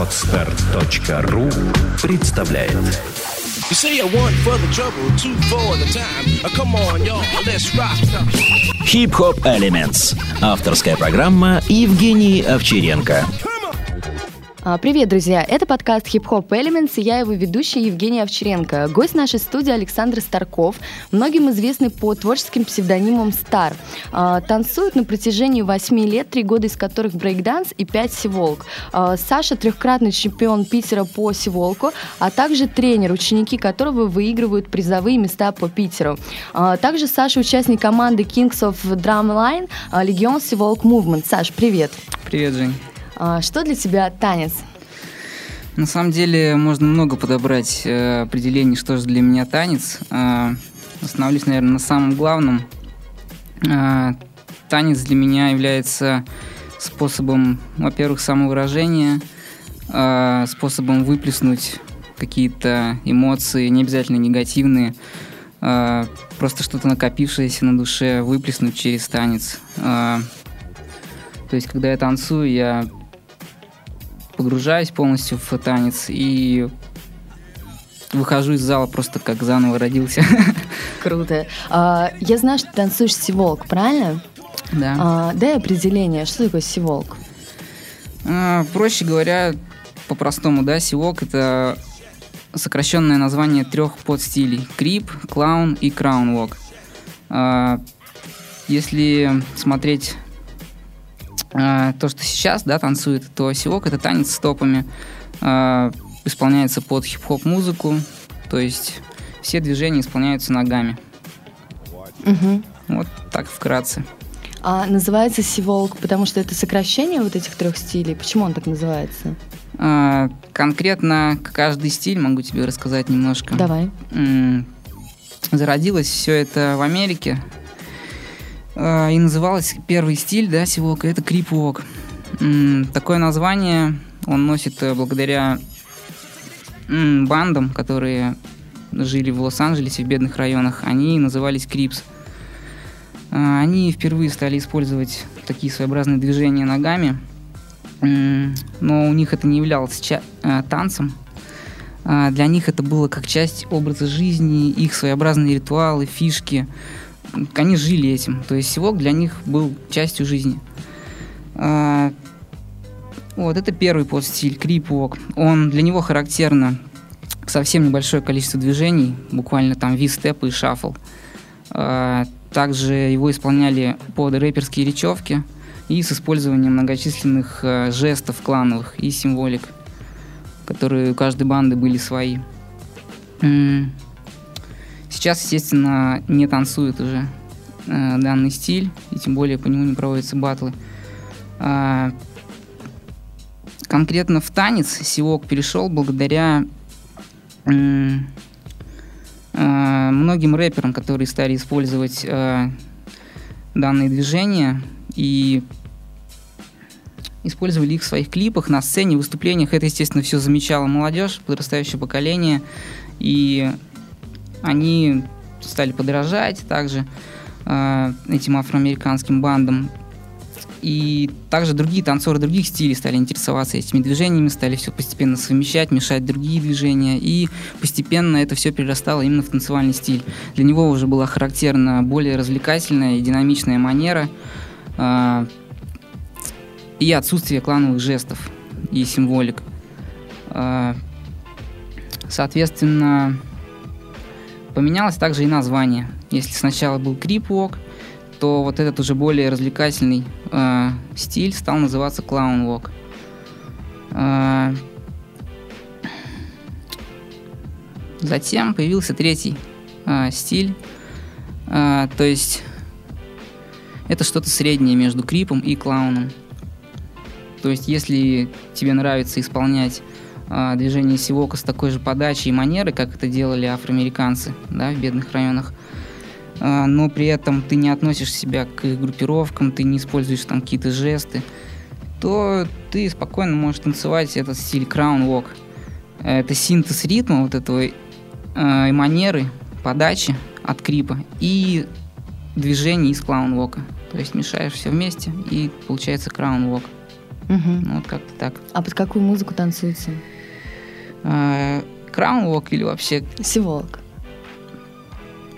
Отстар.ру представляет You say one for the trouble, two for the time. Uh, come on, y'all, let's rock. Хип-хоп Elements. Авторская программа Евгений Овчаренко. А, Привет, друзья! Это подкаст Hip Hop Elements, и я его ведущая Евгения Овчаренко. Гость нашей студии Александр Старков, многим известный по творческим псевдонимам Стар. А, Танцует на протяжении 8 лет, 3 года из которых брейкданс и 5 C-walk. А, Саша трехкратный чемпион Питера по сиволку, а также тренер, ученики которого выигрывают призовые места по Питеру. Также Саша участник команды Kings of Drumline Легион Сиволк Movement. Саш, привет! Привет, Жень. А, Что для тебя танец? На самом деле можно много подобрать э, определений, что же для меня танец. Э, остановлюсь, наверное, на самом главном. Э, танец для меня является способом, во-первых, самовыражения, способом выплеснуть какие-то эмоции, не обязательно негативные, просто что-то накопившееся на душе выплеснуть через танец. То есть, когда я танцую, я погружаюсь полностью в танец и выхожу из зала просто как заново родился. Круто. А, я знаю, что ты танцуешь сиволк, правильно? Да. А, дай определение, что такое сиволк? А, Проще говоря, по-простому, да, сивок это сокращенное название трех подстилей. Крип, клаун и краунвок. А, Если смотреть а, то, что сейчас, да, танцует, то сивок это танец с стопами. А, Исполняется под хип-хоп музыку, то есть все движения исполняются ногами. Мгм. Вот так вкратце. А называется сиволк, потому что это сокращение вот этих трех стилей. Почему он так называется? А, Конкретно каждый стиль могу тебе рассказать немножко. Давай. Зародилось все это в Америке. А, И называлось первый стиль, да, сивока, это крип-вок. Такое название он носит э, благодаря бандам, которые жили в Лос-Анджелесе, в бедных районах. Они назывались крипс. А, Они впервые стали использовать такие своеобразные движения ногами, но у них это не являлось э, танцем. Для них это было как часть образа жизни, их своеобразные ритуалы, фишки. Они жили этим. То есть сивок для них был частью жизни. А, Вот, это первый подстиль, крип-вок. Он, для него характерно совсем небольшое количество движений, буквально там виз-степ и шаффл. А, Также его исполняли под рэперские речевки и с использованием многочисленных э, жестов клановых и символик, которые у каждой банды были свои. Сейчас, естественно, не танцует уже э, данный стиль, и тем более по нему не проводятся батлы. А, конкретно в танец Сивок перешел благодаря м, э, многим рэперам, которые стали использовать э, данные движения и использовали их в своих клипах, на сцене, выступлениях. Это, естественно, все замечало молодежь, подрастающее поколение, и они стали подражать также э, этим афроамериканским бандам. И также другие танцоры других стилей стали интересоваться этими движениями, стали все постепенно совмещать, мешать другие движения, и постепенно это все перерастало именно в танцевальный стиль. Для него уже была характерна более развлекательная и динамичная манера, а, и отсутствие клановых жестов и символик. А, Соответственно, поменялось также и название. Если сначала был Крипвок, то вот этот уже более развлекательный э, стиль стал называться Walk. Э, затем появился третий э, стиль, Э, то есть это что-то среднее между крипом и клауном. То есть если тебе нравится исполнять движение сивока с такой же подачей и манерой, как это делали афроамериканцы да, в бедных районах, а, но при этом ты не относишь себя к их группировкам, ты не используешь там какие-то жесты, то ты спокойно можешь танцевать этот стиль краун walk. Это синтез ритма вот этого э, и манеры, подачи от крипа и движений из клаун вока. То есть мешаешь все вместе и получается краун вок. Мгм. Ну, вот как-то так. А под какую музыку танцуется? А, Краунвок или вообще Сиволк.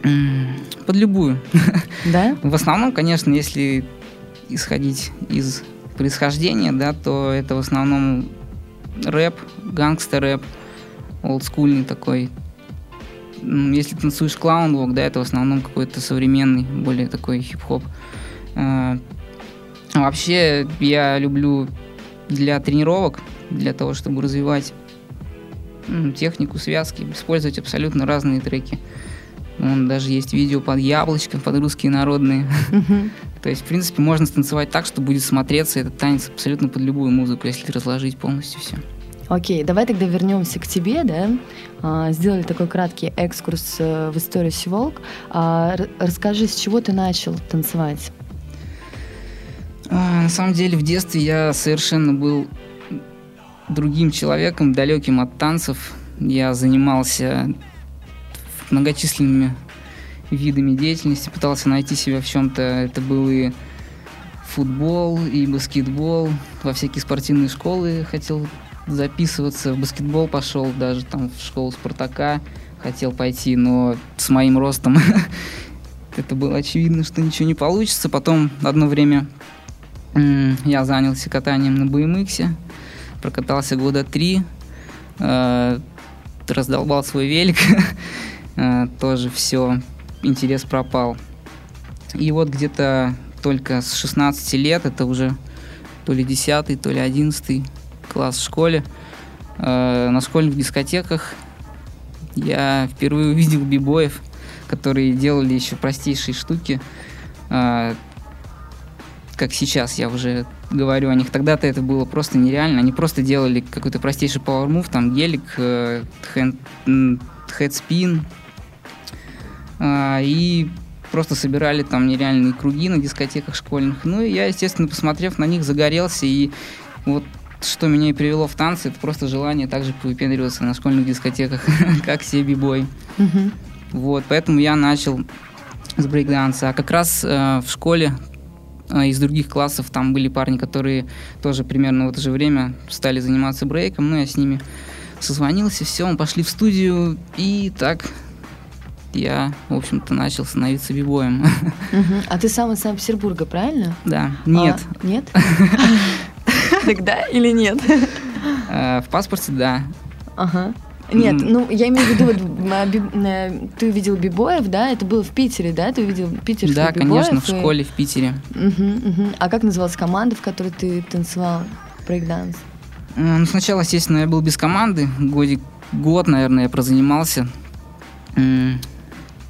м, под любую. Да? В основном, конечно, если исходить из происхождения, да, то это в основном рэп, гангстер-рэп, олдскульный такой. Если танцуешь клаунвок, да, это в основном какой-то современный, более такой хип-хоп. А Вообще, я люблю для тренировок, для того, чтобы развивать технику связки, использовать абсолютно разные треки. Вон даже есть видео под яблочком, под русские народные. То есть, в принципе, можно станцевать так, что будет смотреться этот танец абсолютно под любую музыку, если разложить полностью все. Окей, давай тогда вернемся к тебе, да? А, Сделали такой краткий экскурс э, в историю Сиволк. А, Расскажи, с чего ты начал танцевать? А, на самом деле, в детстве я совершенно был другим человеком, далеким от танцев. Я занимался многочисленными видами деятельности, пытался найти себя в чем-то. Это был и футбол, и баскетбол. Во всякие спортивные школы хотел записываться. В баскетбол пошел даже там в школу Спартака. Хотел пойти, но с моим ростом это было очевидно, что ничего не получится. Потом одно время я занялся катанием на BMX, прокатался года три, э, раздолбал свой велик, э, тоже все, интерес пропал. И вот где-то только с 16 лет, это уже то ли 10 то ли 11 класс в школе, э, на школьных дискотеках я впервые увидел бибоев, которые делали еще простейшие штуки, э, как сейчас я уже говорю о них. Тогда-то это было просто нереально. Они просто делали какой-то простейший power move, там гелик, э, хедспин, а, и просто собирали там нереальные круги на дискотеках школьных. Ну, и я, естественно, посмотрев на них, загорелся, и вот что меня и привело в танцы, это просто желание также повыпендриваться на школьных дискотеках, как все бибой. Вот, поэтому я начал с брейкданса. А как раз э, в школе из других классов там были парни, которые тоже примерно в это же время стали заниматься брейком. Ну, я с ними созвонился, все, мы пошли в студию, и так я, в общем-то, начал становиться бибоем. А ты сам из Санкт-Петербурга, правильно? Да, нет. А, нет? Тогда или нет? Э, В паспорте, да. Ага. Нет, ну я имею в виду, вот, ты увидел бибоев, да? Это было в Питере, да? Ты увидел питерских Да, бибоев? конечно, в и- школе в Питере. Мгм, мгм. А как называлась команда, в которой ты танцевал брейкданс? Э, Ну, сначала, естественно, я был без команды. Годик, год, наверное, я прозанимался.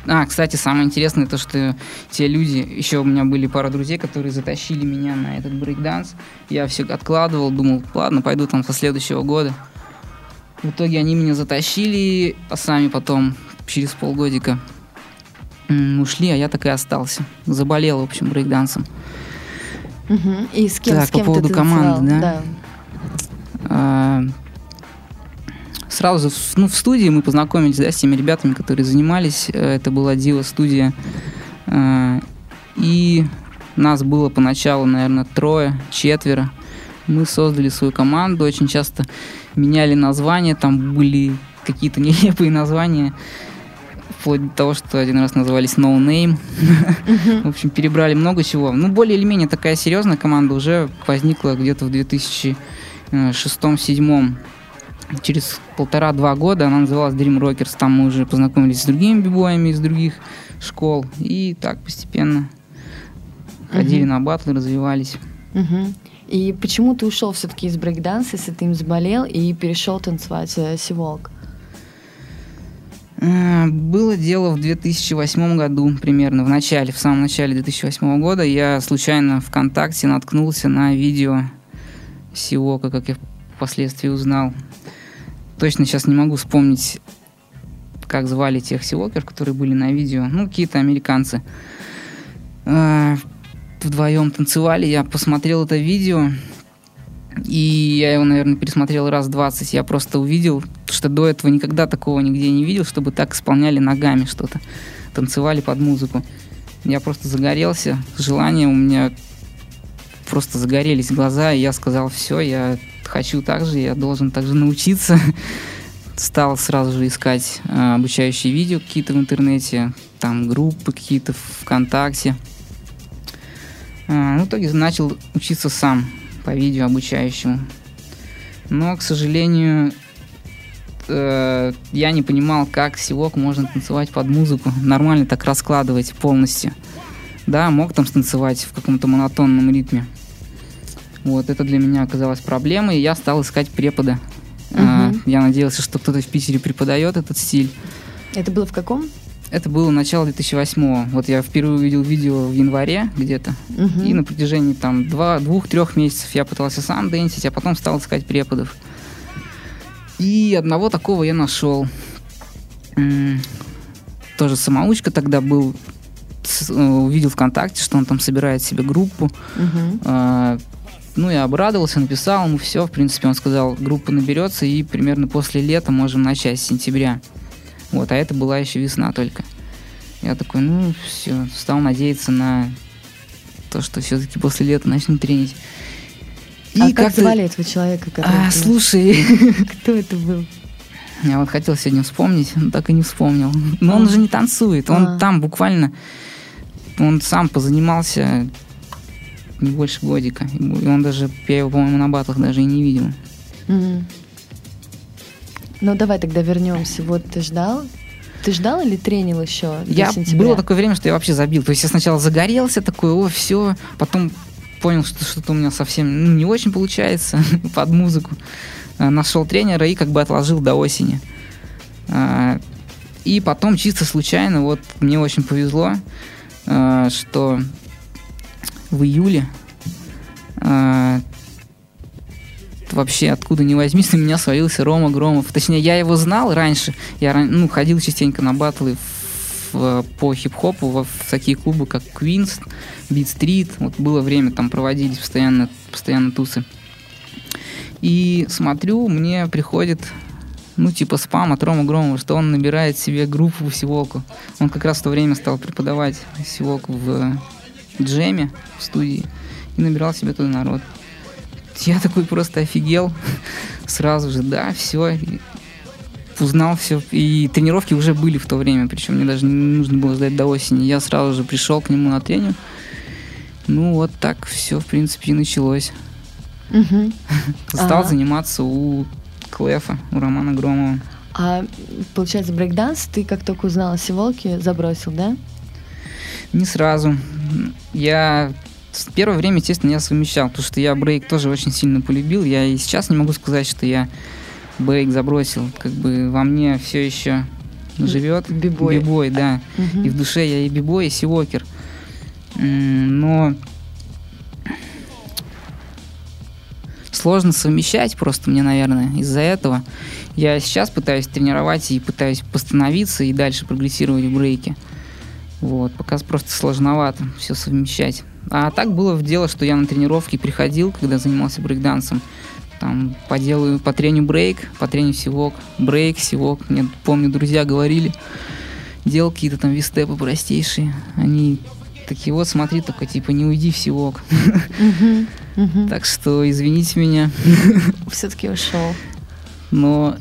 А, кстати, самое интересное то, что те люди, еще у меня были пара друзей, которые затащили меня на этот брейкданс. Я все откладывал, думал, ладно, пойду там со следующего года. В итоге они меня затащили, а сами потом через полгодика ушли, а я так и остался. Заболел, в общем, брейкдансом. И с кем, Так, с по кем поводу ты команды, танцевал? да? А, Сразу ну, в студии мы познакомились да, с теми ребятами, которые занимались. Э, Это была Дива студия. А, И нас было поначалу, наверное, трое, четверо. Мы создали свою команду, очень часто меняли названия, там были какие-то нелепые названия, вплоть до того, что один раз назывались No Name. В общем, перебрали много чего. Ну, более или менее такая серьезная команда уже возникла где-то в 2006-2007. Через полтора-два года она называлась Dream Rockers. Там мы уже познакомились с другими бибоями из других школ. И так постепенно ходили на батлы, развивались. Мгм. И почему ты ушел все-таки из брейкданса, если ты им заболел, и перешел танцевать э, сиволк? Э, Было дело в 2008 году примерно, в начале, в самом начале 2008 года я случайно ВКонтакте наткнулся на видео Сиока, как я впоследствии узнал. Точно сейчас не могу вспомнить, как звали тех Сиокер, которые были на видео. Ну, какие-то американцы. Вдвоем танцевали, я посмотрел это видео, и я его, наверное, пересмотрел раз 20. Я просто увидел, что до этого никогда такого нигде не видел, чтобы так исполняли ногами что-то. Танцевали под музыку. Я просто загорелся. Желание у меня просто загорелись глаза, и я сказал, все, я хочу так же, я должен так же научиться. Стал сразу же искать э, обучающие видео какие-то в интернете, там группы какие-то ВКонтакте. Э, в итоге начал учиться сам по видео обучающему. Но, к сожалению, э, я не понимал, как силок можно танцевать под музыку, нормально так раскладывать полностью. Да, мог там станцевать в каком-то монотонном ритме. Вот, это для меня оказалось проблемой, и я стал искать препода. Uh-huh. Я надеялся, что кто-то в Питере преподает этот стиль. Это было в каком? Это было начало 2008 Вот я впервые увидел видео в январе где-то. Uh-huh. И на протяжении там два, двух-трех месяцев я пытался сам дэнсить, а потом стал искать преподов. И одного такого я нашел. Тоже самоучка тогда был. Э, увидел ВКонтакте, что он там собирает себе группу. Uh-huh. Ну, я обрадовался, написал ему все. В принципе, он сказал, группа наберется, и примерно после лета можем начать, с сентября. Вот, а это была еще весна только. Я такой, ну, все, стал надеяться на то, что все-таки после лета начнем тренить. И а как звали этого человека? А, слушай. Кто это был? Я вот хотел сегодня вспомнить, но так и не вспомнил. Но а. он же не танцует, он а. там буквально, он сам позанимался не больше годика. И он даже, я его, по-моему, на батлах даже и не видел. Mm-hmm. Ну, давай тогда вернемся. Вот ты ждал? Ты ждал или тренил еще я, сентября? Было такое время, что я вообще забил. То есть я сначала загорелся такой, о, все, потом понял, что что-то у меня совсем ну, не очень получается под музыку. А, нашел тренера и как бы отложил до осени. А, и потом чисто случайно, вот мне очень повезло, а, что в июле э, вообще откуда ни возьмись, на меня свалился Рома Громов. Точнее, я его знал раньше. Я ну, ходил частенько на батлы в, по хип-хопу в, в такие клубы, как Queens, Beat Street. Вот было время, там проводились постоянно, постоянно тусы. И смотрю, мне приходит ну, типа спам от Рома Громова, что он набирает себе группу в Сиволку. Он как раз в то время стал преподавать Сиволку в джеме в студии и набирал себе туда народ. Я такой просто офигел сразу же, да, все, узнал все. И тренировки уже были в то время, причем мне даже не нужно было ждать до осени. Я сразу же пришел к нему на тренинг. Ну, вот так все, в принципе, и началось. Угу. Стал ага. заниматься у Клефа, у Романа Громова. А получается, брейкданс ты как только узнал о Сиволке, забросил, да? Не сразу. Я первое время, естественно, я совмещал, потому что я брейк тоже очень сильно полюбил. Я и сейчас не могу сказать, что я брейк забросил. Как бы во мне все еще живет. Бибой. Бибой, да. Угу. И в душе я и бибой, и сивокер. Но сложно совмещать просто мне, наверное, из-за этого. Я сейчас пытаюсь тренировать и пытаюсь постановиться и дальше прогрессировать в брейке. Вот, пока просто сложновато все совмещать. А так было в дело, что я на тренировки приходил, когда занимался брейкдансом. Там поделаю по трению брейк, по трению сивок, брейк, сивок. Мне, помню, друзья говорили, делал какие-то там вистепы простейшие. Они такие, вот смотри, только типа не уйди в сивок. Так что извините меня. Все-таки ушел. Но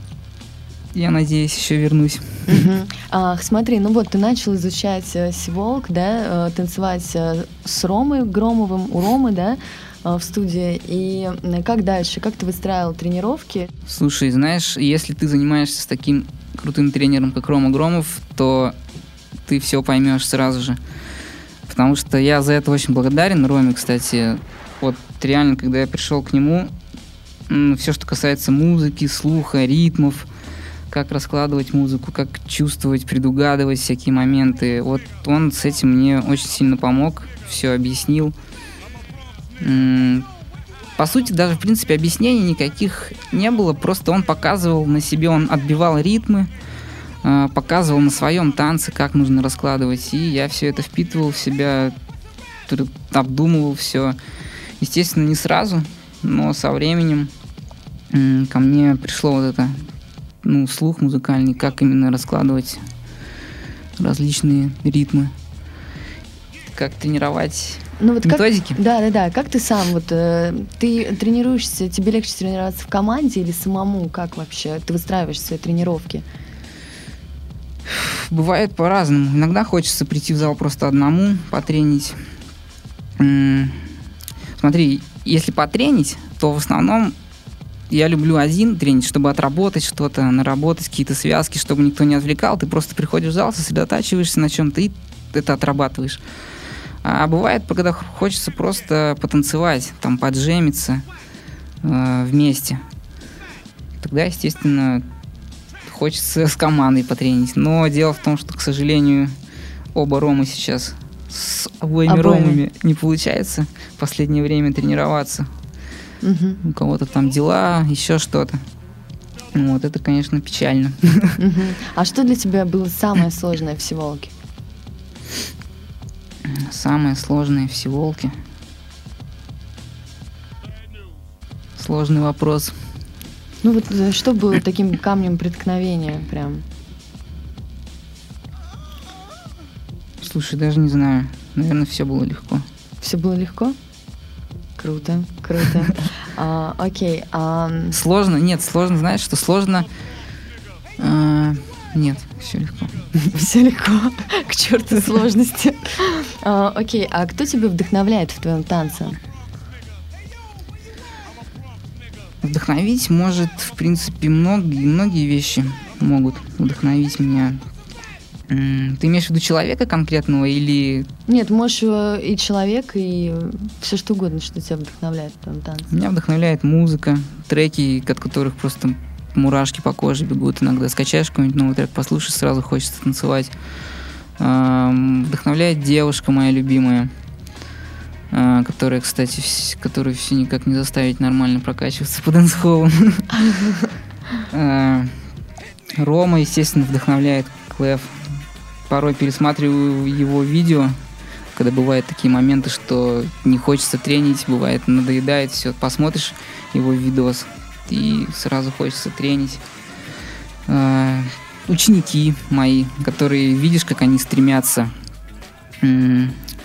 я надеюсь, еще вернусь. Угу. А, смотри, ну вот ты начал изучать э, Сиволк, да, э, танцевать э, с Ромой Громовым, у Ромы, да, в студии. И как дальше? Как ты выстраивал тренировки? Слушай, знаешь, если ты занимаешься с таким крутым тренером, как Рома Громов, то ты все поймешь сразу же. Потому что я за это очень благодарен Роме, кстати. Вот реально, когда я пришел к нему, все, что касается музыки, слуха, ритмов, как раскладывать музыку, как чувствовать, предугадывать всякие моменты. Вот он с этим мне очень сильно помог, все объяснил. По сути, даже, в принципе, объяснений никаких не было, просто он показывал на себе, он отбивал ритмы, а, показывал на своем танце, как нужно раскладывать, и я все это впитывал в себя, обдумывал все. Естественно, не сразу, но со временем ко мне пришло вот это ну, слух музыкальный, как именно раскладывать различные ритмы, как тренировать Ну вот как, Методики? да, да, да. Как ты сам вот э, ты тренируешься, тебе легче тренироваться в команде или самому? Как вообще ты выстраиваешь свои тренировки? Бывает по-разному. Иногда хочется прийти в зал просто одному, потренить. М, Смотри, если потренить, то в основном я люблю один тренить, чтобы отработать что-то, наработать какие-то связки, чтобы никто не отвлекал. Ты просто приходишь в зал, сосредотачиваешься на чем-то и это отрабатываешь. А бывает, когда хочется просто потанцевать, там, поджемиться э, вместе. Тогда, естественно, хочется с командой потренить. Но дело в том, что, к сожалению, оба Ромы сейчас с обоими Обоими. Ромами не получается в последнее время тренироваться. Мгм, У кого-то там дела, еще что-то. Вот это, конечно, печально. А что для тебя было самое сложное в Сиволке? Самое сложное в Сиволке. Сложный вопрос. Ну вот э, что было таким камнем преткновения прям? Слушай, даже не знаю. Наверное, все было легко. Все было легко? Круто, круто. А, окей, а, Сложно? Нет, сложно, знаешь, что сложно... А, Нет, все легко. все легко. К черту сложности. А, Окей, а кто тебя вдохновляет в твоем танце? Вдохновить может, в принципе, многие, многие вещи могут вдохновить меня. Ты имеешь в виду человека конкретного или Нет, можешь э, и человек, и все что угодно, что тебя вдохновляет в твоем танце. Меня вдохновляет музыка, треки, от которых просто мурашки по коже бегут иногда. Скачаешь какой-нибудь новый трек, послушаешь, сразу хочется танцевать. Вдохновляет девушка моя любимая, а, которая, кстати, которую все никак не заставить нормально прокачиваться по дэнс-холлу. А, Рома, естественно, вдохновляет Клэв. Порой пересматриваю его видео, когда бывают такие моменты, что не хочется тренить, бывает надоедает, все, посмотришь его видос, и сразу хочется тренить. А, Ученики мои, которые видишь, как они стремятся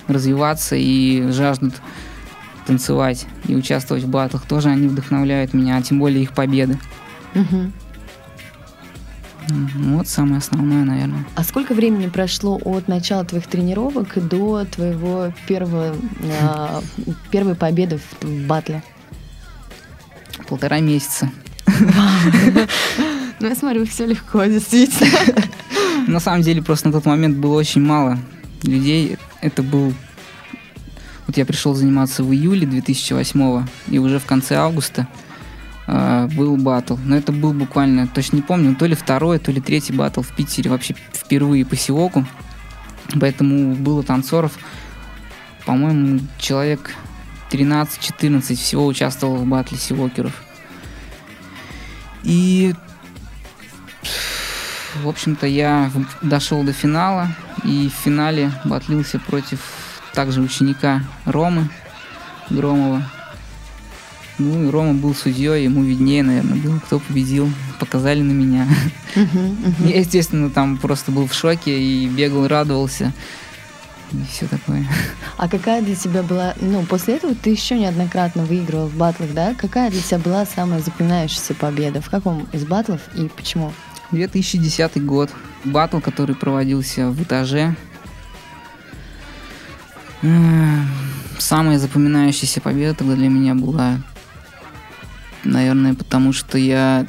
развиваться и жаждут танцевать и участвовать в батлах, тоже они вдохновляют меня, а тем более их победы. Мгм. Вот самое основное, наверное. А сколько времени прошло от начала твоих тренировок до твоего первого, а, первой победы в, в батле? Полтора месяца. Ну, я смотрю, все легко, действительно. На самом деле, просто на тот момент было очень мало людей. Это был... Вот я пришел заниматься в июле 2008 и уже в конце августа э, был батл. Но это был буквально, точно не помню, то ли второй, то ли третий батл в Питере вообще впервые по Сиоку. Поэтому было танцоров, по-моему, человек 13-14 всего участвовал в батле сивокеров. И в общем-то, я дошел до финала, и в финале батлился против также ученика Ромы Громова. Ну, и Рома был судьей, ему виднее, наверное, было, кто победил. Показали на меня. Я, естественно, там просто был в шоке и бегал, радовался. И все такое. А какая для тебя была, ну, после этого ты еще неоднократно выигрывал в батлах, да? Какая для тебя была самая запоминающаяся победа? В каком из батлов и почему? 2010 год. Батл, который проводился в этаже. Самая запоминающаяся победа тогда для меня была, наверное, потому что я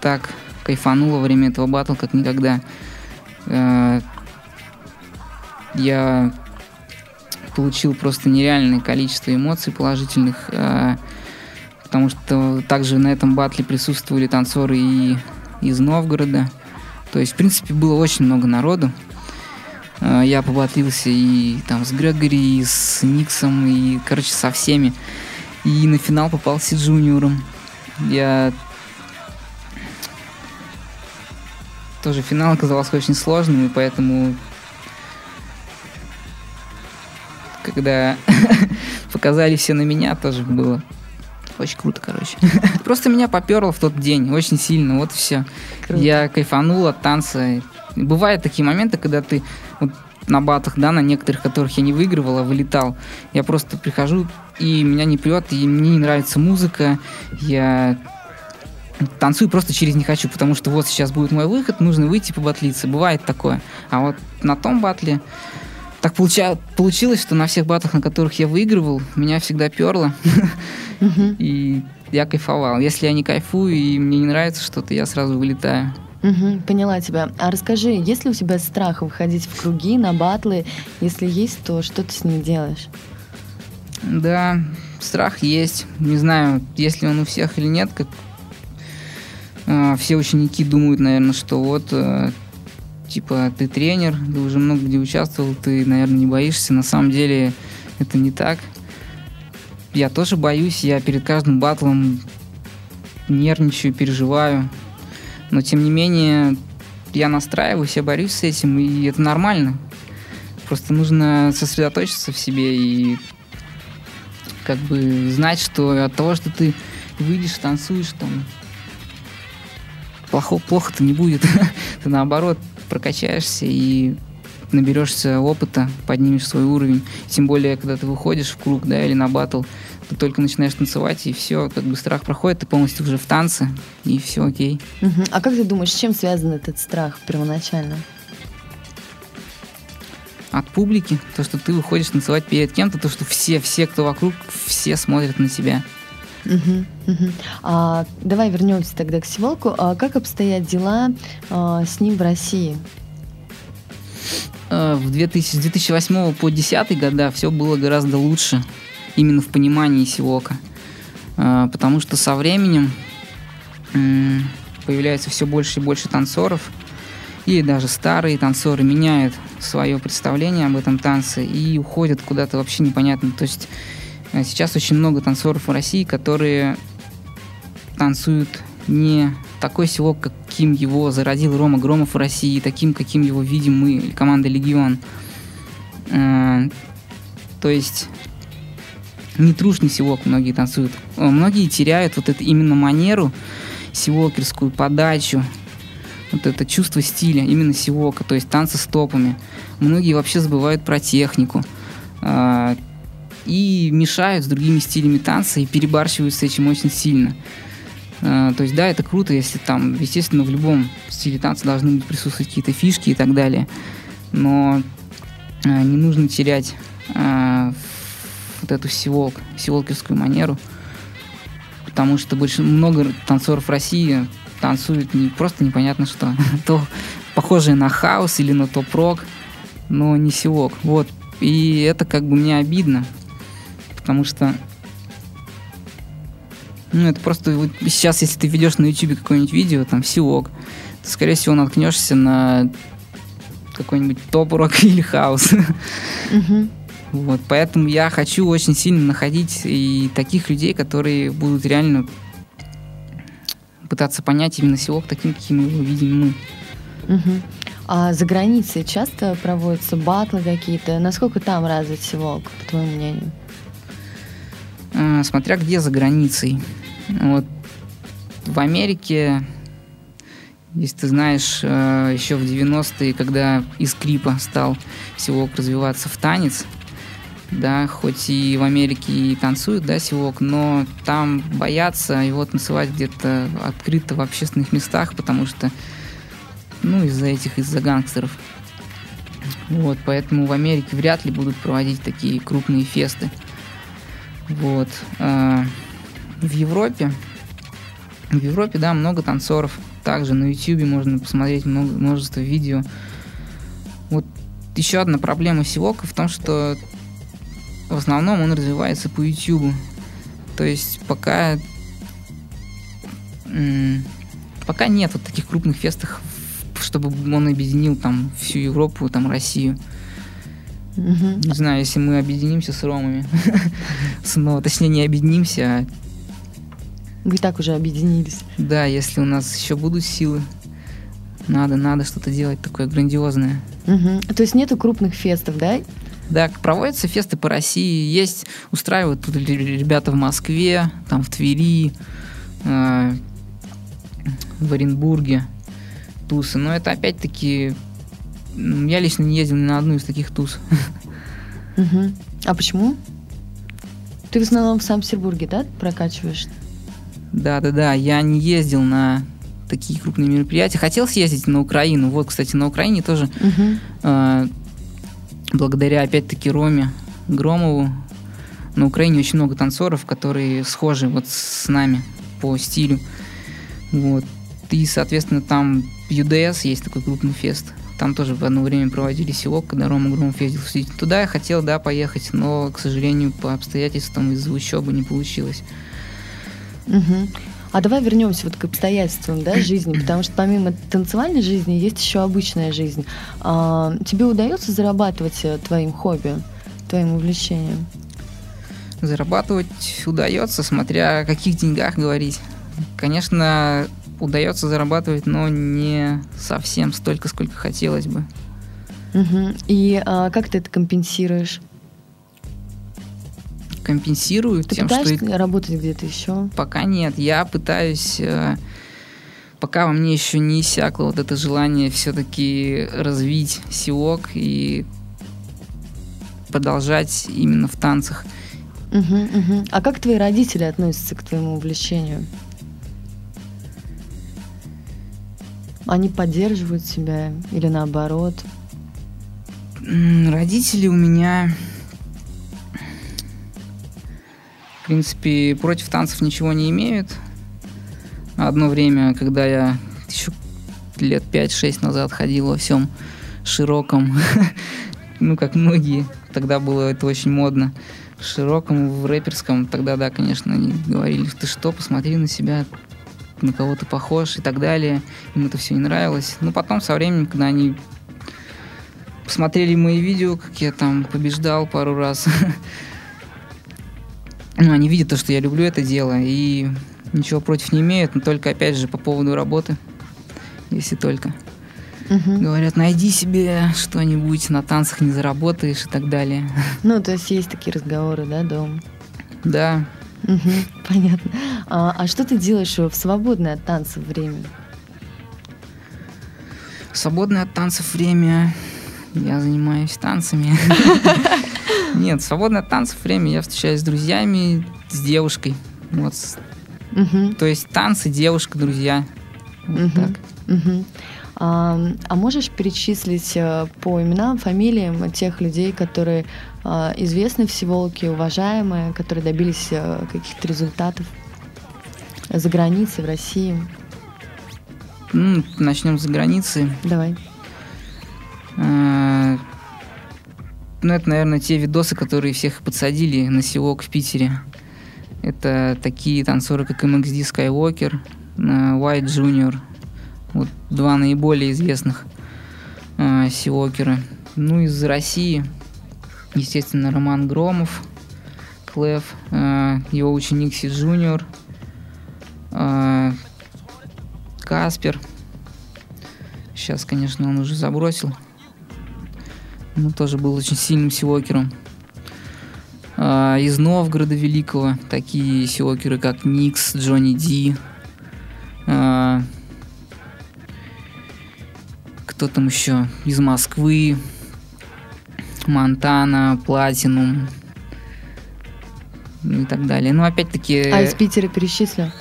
так кайфанул во время этого батла, как никогда. Э, Я получил просто нереальное количество эмоций положительных, э, потому что также на этом батле присутствовали танцоры и из Новгорода. То есть, в принципе, было очень много народу. Э, Я побатлился и там с Грегори, и с Никсом, и, короче, со всеми. И на финал попался Джуниором. Я тоже финал оказался очень сложным, и поэтому когда показали все на меня, тоже было очень круто, короче. Просто меня поперло в тот день очень сильно, вот все. Круто. Я кайфанул от танца. Бывают такие моменты, когда ты вот на батах, да, на некоторых, которых я не выигрывал, а вылетал. Я просто прихожу, и меня не прет, и мне не нравится музыка, я танцую просто через не хочу, потому что вот сейчас будет мой выход, нужно выйти побатлиться. Бывает такое. А вот на том батле так получа... получилось, что на всех батлах, на которых я выигрывал, меня всегда перло. И я кайфовал. Если я не кайфую и мне не нравится что-то, я сразу вылетаю. Угу, поняла тебя. А расскажи, есть ли у тебя страх выходить в круги, на батлы? Если есть, то что ты с ним делаешь? Да, страх есть. Не знаю, есть ли он у всех или нет. Как э, все ученики думают, наверное, что вот э, типа ты тренер, ты уже много где участвовал, ты, наверное, не боишься. На самом деле это не так. Я тоже боюсь, я перед каждым батлом нервничаю, переживаю. Но тем не менее, я настраиваюсь, я борюсь с этим, и это нормально. Просто нужно сосредоточиться в себе и как бы знать, что от того, что ты выйдешь, танцуешь, там плохо, плохо-то не будет. ты наоборот прокачаешься и наберешься опыта, поднимешь свой уровень. Тем более, когда ты выходишь в круг, да, или на батл, ты только начинаешь танцевать, и все, как бы страх проходит, ты полностью уже в танце, и все окей. Угу. А как ты думаешь, с чем связан этот страх первоначально? От публики, то, что ты выходишь танцевать перед кем-то, то, что все, все, кто вокруг, все смотрят на тебя. Угу, угу. А, давай вернемся тогда к Сиволку. А как обстоят дела а, с ним в России? Э, в 2000, с 2008 по 2010 года все было гораздо лучше именно в понимании Сивока. Э, потому что со временем появляется все больше и больше танцоров, и даже старые танцоры меняют свое представление об этом танце и уходят куда-то вообще непонятно. То есть э, сейчас очень много танцоров в России, которые танцуют не такой селок, каким его зародил Рома Громов в России, таким, каким его видим мы, команда Легион. Э, то есть не трушный силок многие танцуют. Многие теряют вот эту именно манеру, силокерскую подачу, вот это чувство стиля, именно силока, то есть танцы с топами. Многие вообще забывают про технику э, и мешают с другими стилями танца и перебарщивают с этим очень сильно. Э, то есть, да, это круто, если там, естественно, в любом стиле танца должны быть присутствовать какие-то фишки и так далее. Но э, не нужно терять э, вот эту сиволк, сиволкерскую манеру. Потому что больше много танцоров России танцуют не просто непонятно что. то похожее на хаос или на топ-рок, но не сивок. Вот. И это как бы мне обидно. Потому что ну, это просто вот сейчас, если ты ведешь на YouTube какое-нибудь видео, там, силок, то, скорее всего, наткнешься на какой-нибудь топ-рок или хаус. Вот, поэтому я хочу очень сильно находить и таких людей, которые будут реально пытаться понять именно селок таким, каким мы его видим мы. Угу. А за границей часто проводятся батлы какие-то? Насколько там развит селок, по твоему мнению? А, смотря где за границей. Вот в Америке, если ты знаешь, э, еще в 90-е, когда из клипа стал силок развиваться в танец, да, хоть и в Америке и танцуют, да, силок, но там боятся его танцевать где-то открыто в общественных местах, потому что, ну, из-за этих, из-за гангстеров. Вот, поэтому в Америке вряд ли будут проводить такие крупные фесты. Вот. А, в Европе, в Европе, да, много танцоров. Также на YouTube можно посмотреть много, множество видео. Вот еще одна проблема Сивока в том, что в основном он развивается по YouTube. То есть пока пока нет вот таких крупных фестов, чтобы он объединил там всю Европу, там Россию. Угу. Не знаю, если мы объединимся с ромами. Снова, точнее, не объединимся, а... Вы так уже объединились. Да, если у нас еще будут силы, надо, надо что-то делать такое грандиозное. Угу. То есть нету крупных фестов, да? Да, проводятся фесты по России, есть, устраивают тут ребята в Москве, там в Твери, э, в Оренбурге тусы, но это опять-таки Я лично не ездил ни на одну из таких туз. Мгм. А почему? Ты в основном в Санкт-Петербурге, да, прокачиваешь? Да-да-да, я не ездил на такие крупные мероприятия. Хотел съездить на Украину. Вот, кстати, на Украине тоже Мгм. э, благодаря, опять-таки, Роме Громову на Украине очень много танцоров, которые схожи вот с нами по стилю. Вот. И, соответственно, там UDS есть такой крупный фест. Там тоже в одно время проводили силок, когда Рома Громов ездил Сити. Туда я хотел, да, поехать, но, к сожалению, по обстоятельствам из-за учебы не получилось. Мгм. А давай вернемся вот к обстоятельствам да, жизни, потому что помимо танцевальной жизни есть еще обычная жизнь. А, тебе удается зарабатывать э, твоим хобби, твоим увлечением? Зарабатывать удается, смотря о каких деньгах говорить. Конечно, удается зарабатывать, но не совсем столько, сколько хотелось бы. Мгм. И а, как ты это компенсируешь? Компенсирую Ты тем, что пытаешься и работать где-то еще? пока нет. Я пытаюсь, э, пока во мне еще не иссякло вот это желание все-таки развить силок и продолжать именно в танцах. Мгм, мгм. А как твои родители относятся к твоему увлечению? Они поддерживают тебя или наоборот? Родители у меня, в принципе, против танцев ничего не имеют. Одно время, когда я еще лет 5-6 назад ходил во всем широком, ну, как многие, тогда было это очень модно, широком, в рэперском, тогда, да, конечно, они говорили, ты что, посмотри на себя, на кого ты похож и так далее. Им это все не нравилось. Но потом, со временем, когда они посмотрели мои видео, как я там побеждал пару раз. Ну, они видят то, что я люблю это дело, и ничего против не имеют, но только, опять же, по поводу работы, если только. Мгм. Говорят, найди себе что-нибудь, на танцах не заработаешь и так далее. Ну, то есть есть такие разговоры, да, дома? Да, Мгм, понятно. А, а что ты делаешь в свободное от танцев время? свободное от танцев время я занимаюсь танцами. Нет, свободное от танцев время я встречаюсь с друзьями, с девушкой. Вот. Мгм, То есть танцы, девушка, друзья. Вот Мгм. так. мгм. А, а можешь перечислить э, по именам, фамилиям тех людей, которые а, известны в Севолке, уважаемые, которые добились э, каких-то результатов за границей, в России? Ну, начнем с границы. Давай. Э, Ну, это, наверное, те видосы, которые всех подсадили на силок в Питере. Это такие танцоры, как MXD Skywalker, э, White Junior. Вот два наиболее известных э, силокера. Ну, из России, естественно, Роман Громов, Клев, э, его ученик Си Джуниор, э, Каспер. Сейчас, конечно, он уже забросил. Ну, тоже был очень сильным силокером. А, из Новгорода Великого такие C-walker ы, как Никс, Джонни Ди. А, кто там еще? Из Москвы. Монтана, Платинум. И так далее. Ну, опять-таки, А из Питера перечислю?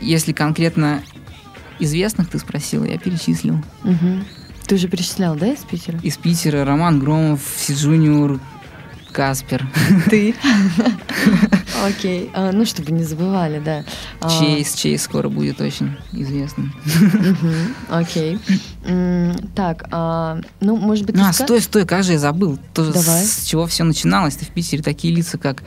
если конкретно известных ты спросила, я перечислил. Мгм. Ты уже перечислял, да, из Питера? Из Питера Роман Громов, Си Джуниор, Каспер, Ты? Окей. А, Ну, чтобы не забывали, да. А, Чейз. Чейз скоро будет очень известным. Окей. Так, а, ну, может быть, ты А, стой, стой, как же я забыл. Давай. с чего все начиналось-то в Питере. Такие лица, как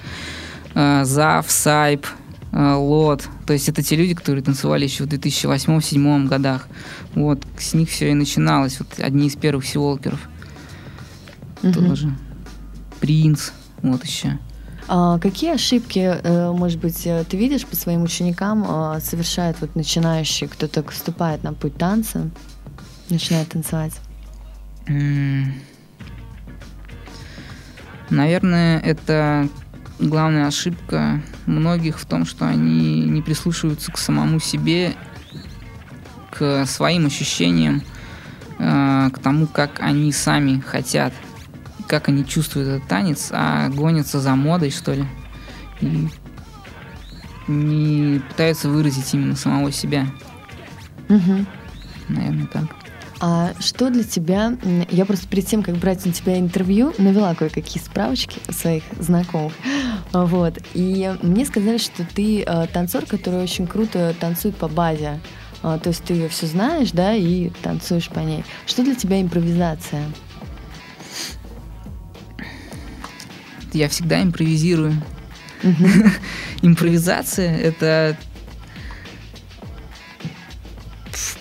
э, Зав, Сайп, Лот. То есть это те люди, которые танцевали еще в 2008-2007 годах. Вот, с них все и начиналось. Вот одни из первых сиолкеров Мгм. тоже. Принц, вот еще. А какие ошибки, э, может быть, э, ты видишь по своим ученикам совершает вот начинающий, кто только вступает на путь танца, начинает танцевать? Наверное, это главная ошибка многих в том, что они не прислушиваются к самому себе, к своим ощущениям, э, к тому, как они сами хотят, как они чувствуют этот танец, а гонятся за модой, что ли. И не пытаются выразить именно самого себя. Мгм. Наверное, так. А что для тебя... Я просто перед тем, как брать у тебя интервью, навела кое-какие справочки своих знакомых. А, Вот. И мне сказали, что ты э, танцор, который очень круто танцует по базе. А, То есть ты ее все знаешь, да, и танцуешь по ней. Что для тебя импровизация? Я всегда импровизирую. Импровизация — это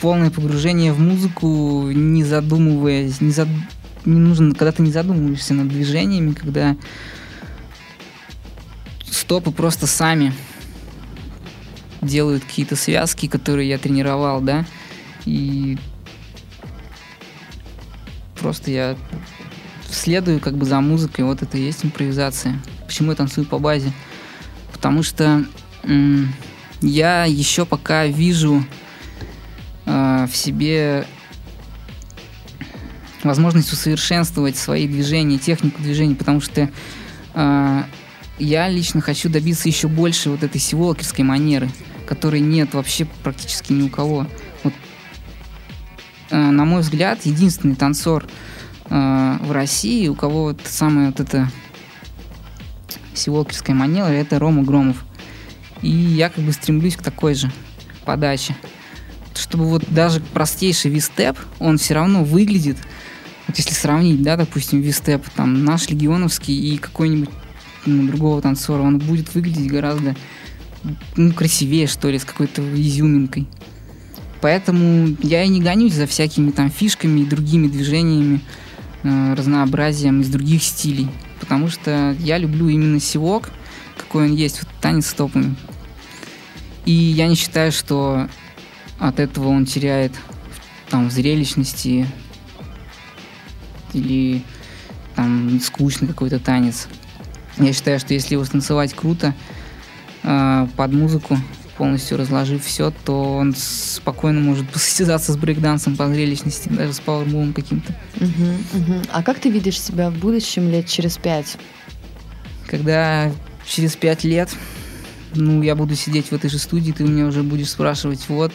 полное погружение в музыку, не задумываясь, не, зад- не нужно, когда ты не задумываешься над движениями, когда стопы просто сами делают какие-то связки, которые я тренировал, да, и просто я следую как бы за музыкой, вот это и есть импровизация. Почему я танцую по базе? Потому что я еще пока вижу в себе возможность усовершенствовать свои движения, технику движений, потому что э, я лично хочу добиться еще больше вот этой сиволкерской манеры, которой нет вообще практически ни у кого. Вот, э, на мой взгляд, единственный танцор э, в России, у кого вот самая вот эта сиволкерская манера, это Рома Громов. И я как бы стремлюсь к такой же подаче. Чтобы вот даже простейший вистеп, он все равно выглядит, вот если сравнить, да, допустим, вистеп, там, наш легионовский и какой-нибудь ну, другого танцора, он будет выглядеть гораздо ну, красивее, что ли, с какой-то изюминкой. Поэтому я и не гонюсь за всякими там фишками и другими движениями, э, разнообразием из других стилей. Потому что я люблю именно сивок, какой он есть, вот танец с топами. И я не считаю, что от этого он теряет там в зрелищности или там скучный какой-то танец. Я считаю, что если его станцевать круто, э, под музыку, полностью разложив все, то он спокойно может посостязаться с брейкдансом по зрелищности, даже с пауэрмувом каким-то. Мгм, мгм. А как ты видишь себя в будущем лет через пять? Когда через пять лет, ну, я буду сидеть в этой же студии, ты меня уже будешь спрашивать, вот,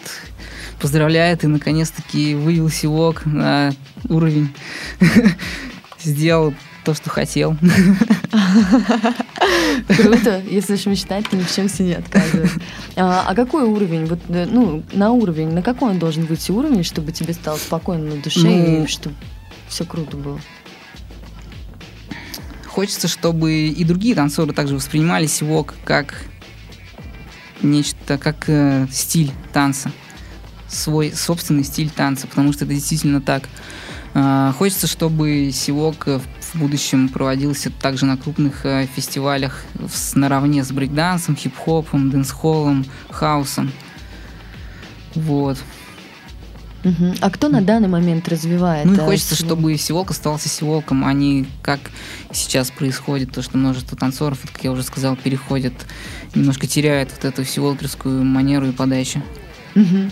поздравляю, ты наконец-таки вывел сивок на уровень, сделал то, что хотел. Круто, если уж мечтать, то ни в чем себе не отказывать. А, а какой уровень? Вот, э, ну, на уровень, на какой он должен выйти уровень, чтобы тебе стало спокойно на душе Ну, и чтобы все круто было? Хочется, чтобы и другие танцоры также воспринимали сивок как нечто, как э, стиль танца. Свой собственный стиль танца, потому что это действительно так. А, хочется, чтобы сивок э, в будущем проводился также на крупных э, фестивалях с- наравне с брейкдансом, хип-хопом, дэнс-холлом, хаусом. Вот. Мгм. А кто на данный момент развивает? Ну и а, хочется, сивок? чтобы сивок оставался сиволком, а не как сейчас происходит, то, что множество танцоров, вот, как я уже сказал, переходят, немножко теряют вот эту сиволкерскую манеру и подачу. Мгм.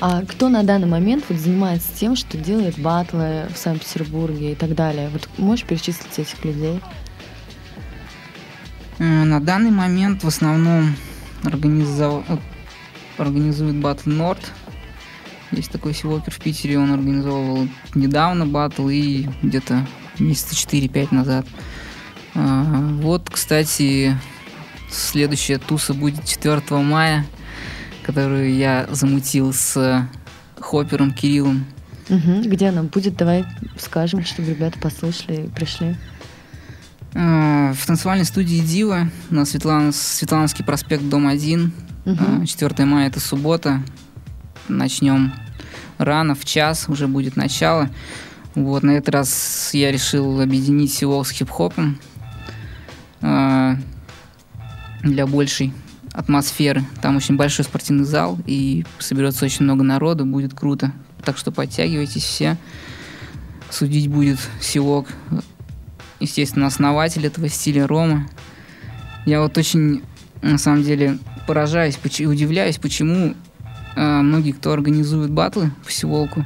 А кто на данный момент вот занимается тем, что делает батлы в Санкт-Петербурге и так далее? Вот можешь перечислить этих людей? Э, На данный момент в основном организов- вот, организует Батл Норд. Есть такой сивокер в Питере, он организовывал недавно батл и где-то месяца 4-5 назад. А, Вот, кстати, следующая туса будет 4 мая, которую я замутил с Хоппером Кириллом. Мгм. Где она будет? Давай скажем, чтобы ребята послушали и пришли. А, В танцевальной студии Дива на Светлан... Светлановский проспект, дом 1. Мгм. А, 4 мая это суббота. Начнем рано, в час уже будет начало. Вот, на этот раз я решил объединить всего с хип-хопом а, для большей атмосферы. Там очень большой спортивный зал, и соберется очень много народу, будет круто. Так что подтягивайтесь все. Судить будет Силок, естественно, основатель этого стиля Рома. Я вот очень, на самом деле, поражаюсь, удивляюсь, почему э, многие, кто организует батлы по Сиволку,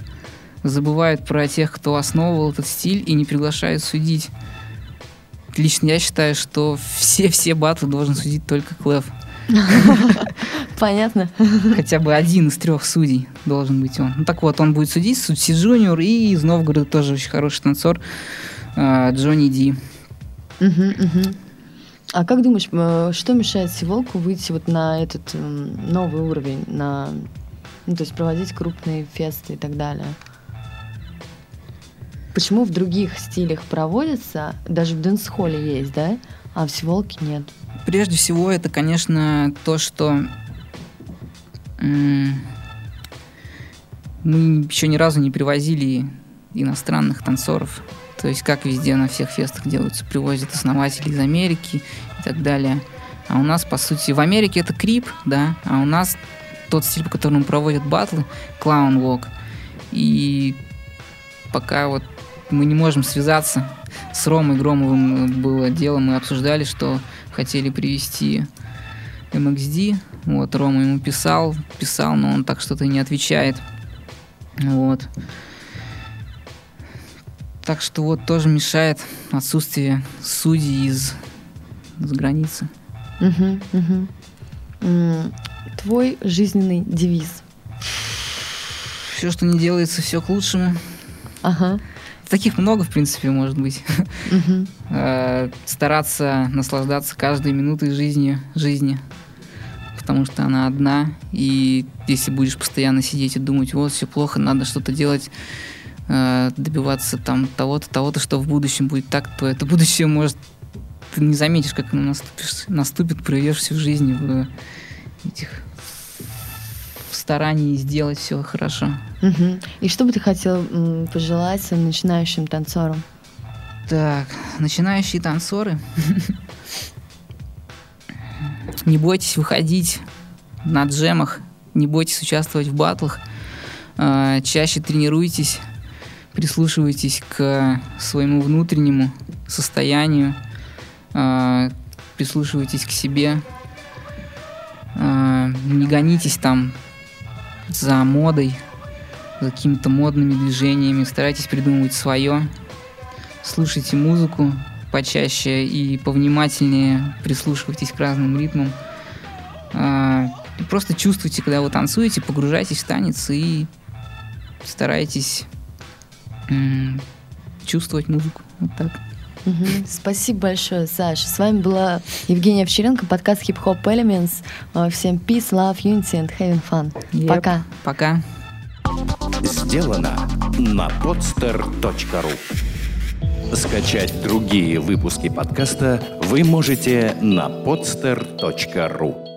забывают про тех, кто основывал этот стиль и не приглашают судить. Лично я считаю, что все-все батлы должен судить только Клэв. Понятно. Хотя бы один из трех судей должен быть он. Ну так вот, он будет судить Судси Джуниор и из Новгорода тоже очень хороший танцор э, Джонни Ди. А как думаешь, э, что мешает Сиволку выйти вот на этот м, новый уровень, на, ну, то есть проводить крупные фесты и так далее? Почему в других стилях проводятся, даже в дэнс-холле есть, да, а в Сиволке нет? Прежде всего, это, конечно, то, что мы еще ни разу не привозили иностранных танцоров. То есть, как везде на всех фестах делаются, привозят основателей из Америки и так далее. А у нас, по сути, в Америке это крип, да, а у нас тот стиль, по которому проводят батлы, клаун вок. И пока вот мы не можем связаться с Ромой Громовым, э, было дело, мы обсуждали, что хотели привести MXD. Вот, Рома ему писал, писал, но он так что-то не отвечает. Вот. Так что вот тоже мешает отсутствие судей из, из границы. Мгм, мгм. Твой жизненный девиз. Все, что не делается, все к лучшему. Ага. Таких много, в принципе, может быть. Э, Стараться наслаждаться каждой минутой жизни, жизни. Потому что она одна. И если будешь постоянно сидеть и думать, вот, все плохо, надо что-то делать, э, добиваться там того-то, того-то, что в будущем будет так, то это будущее может ты не заметишь, как оно наступишь, наступит, проведешь всю жизнь в этих в старании сделать все хорошо. Мгм. И что бы ты хотел пожелать своим начинающим танцорам? Так, начинающие танцоры. Не бойтесь выходить на джемах, не бойтесь участвовать в батлах. А, Чаще тренируйтесь, прислушивайтесь к своему внутреннему состоянию, а, прислушивайтесь к себе. А, Не гонитесь там за модой, за какими-то модными движениями, старайтесь придумывать свое слушайте музыку почаще и повнимательнее прислушивайтесь к разным ритмам. А, просто чувствуйте, когда вы танцуете, погружайтесь в танец и старайтесь чувствовать музыку. Вот так. Мгм. Спасибо большое, Саша. С вами была Евгения Овчаренко, подкаст Hip Hop Elements. Э, Всем peace, love, unity and having fun. Yep. Пока. Пока. Сделано на podster.ru Скачать другие выпуски подкаста вы можете на podster.ru